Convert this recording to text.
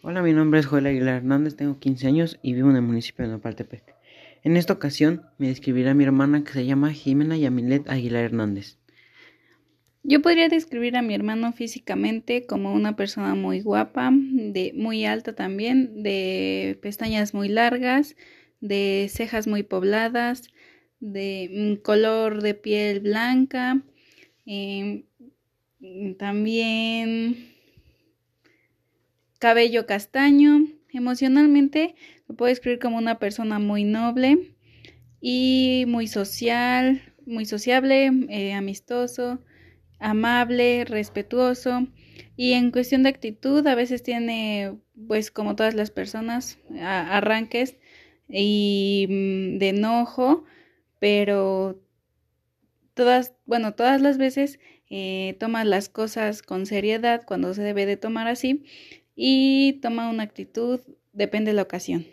Hola, mi nombre es Joel Aguilar Hernández, tengo 15 años y vivo en el municipio de Nopaltepec. En esta ocasión me describirá mi hermana que se llama Jimena Yamilet Aguilar Hernández. Yo podría describir a mi hermano físicamente como una persona muy guapa, de muy alta también, de pestañas muy largas, de cejas muy pobladas, de color de piel blanca, em, también cabello castaño. Emocionalmente lo puedo describir como una persona muy noble y muy social, muy sociable, eh, amistoso, amable, respetuoso. Y en cuestión de actitud, a veces tiene, pues como todas las personas, arranques y mm, de enojo, pero todas, bueno, todas las veces eh, toma las cosas con seriedad cuando se debe de tomar así y toma una actitud, depende de la ocasión.